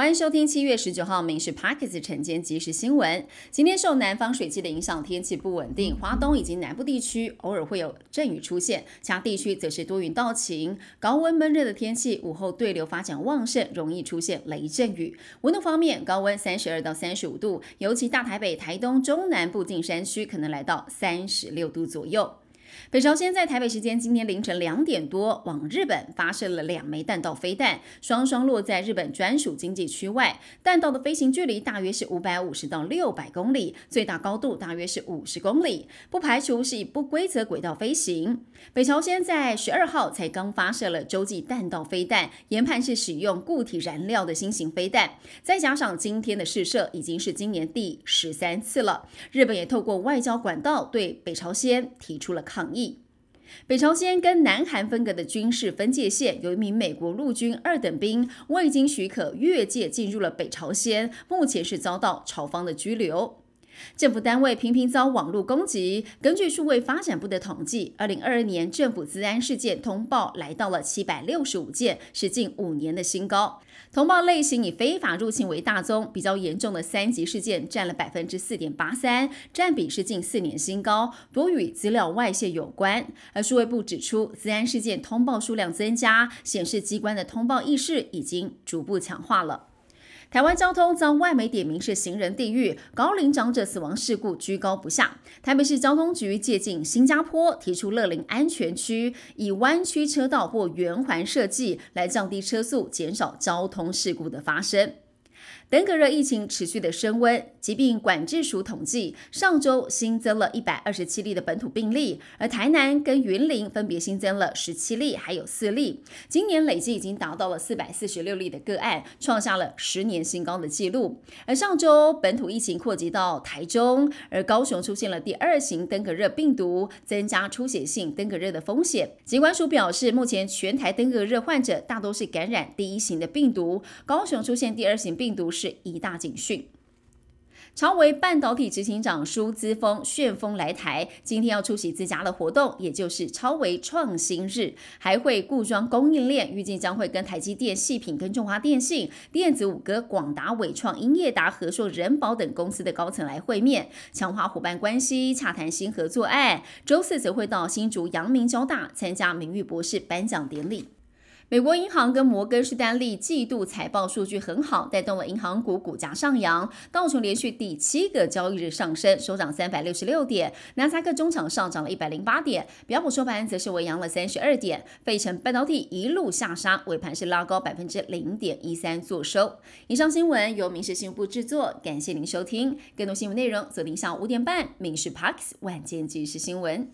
欢迎收听七月十九号《民事 Parkes》晨间即时新闻。今天受南方水汽的影响，天气不稳定，华东以及南部地区偶尔会有阵雨出现，其他地区则是多云到晴。高温闷热的天气，午后对流发展旺盛，容易出现雷阵雨。温度方面，高温三十二到三十五度，尤其大台北、台东、中南部近山区可能来到三十六度左右。北朝鲜在台北时间今天凌晨两点多往日本发射了两枚弹道飞弹，双双落在日本专属经济区外。弹道的飞行距离大约是五百五十到六百公里，最大高度大约是五十公里，不排除是以不规则轨道飞行。北朝鲜在十二号才刚发射了洲际弹道飞弹，研判是使用固体燃料的新型飞弹。再加上今天的试射，已经是今年第十三次了。日本也透过外交管道对北朝鲜提出了抗议。北朝鲜跟南韩分隔的军事分界线，有一名美国陆军二等兵未经许可越界进入了北朝鲜，目前是遭到朝方的拘留。政府单位频频遭网络攻击。根据数位发展部的统计，二零二二年政府治安事件通报来到了七百六十五件，是近五年的新高。通报类型以非法入侵为大宗，比较严重的三级事件占了百分之四点八三，占比是近四年新高，多与资料外泄有关。而数位部指出，治安事件通报数量增加，显示机关的通报意识已经逐步强化了。台湾交通遭外媒点名是行人地狱，高龄长者死亡事故居高不下。台北市交通局借鉴新加坡，提出乐龄安全区，以弯曲车道或圆环设计来降低车速，减少交通事故的发生。登革热疫情持续的升温，疾病管制署统计，上周新增了一百二十七例的本土病例，而台南跟云林分别新增了十七例，还有四例。今年累计已经达到了四百四十六例的个案，创下了十年新高的纪录。而上周本土疫情扩及到台中，而高雄出现了第二型登革热病毒，增加出血性登革热的风险。疾管署表示，目前全台登革热患者大多是感染第一型的病毒，高雄出现第二型病毒。是一大警讯。超维半导体执行长舒姿峰旋风来台，今天要出席自家的活动，也就是超维创新日，还会固装供应链，预计将会跟台积电、细品、跟中华电信、电子五哥、广达、伟创、英业达、和硕、人保等公司的高层来会面，强化伙伴关系，洽谈新合作案。周四则会到新竹阳明交大参加名誉博士颁奖典礼。美国银行跟摩根士丹利季度财报数据很好，带动了银行股股价上扬。道琼连续第七个交易日上升，收涨三百六十六点。纳斯达克中场上涨了一百零八点，标普收盘则是微扬了三十二点。费城半导体一路下杀，尾盘是拉高百分之零点一三做收。以上新闻由民事新闻部制作，感谢您收听。更多新闻内容，锁定下午五点半《民事 Parks 晚间即时新闻》。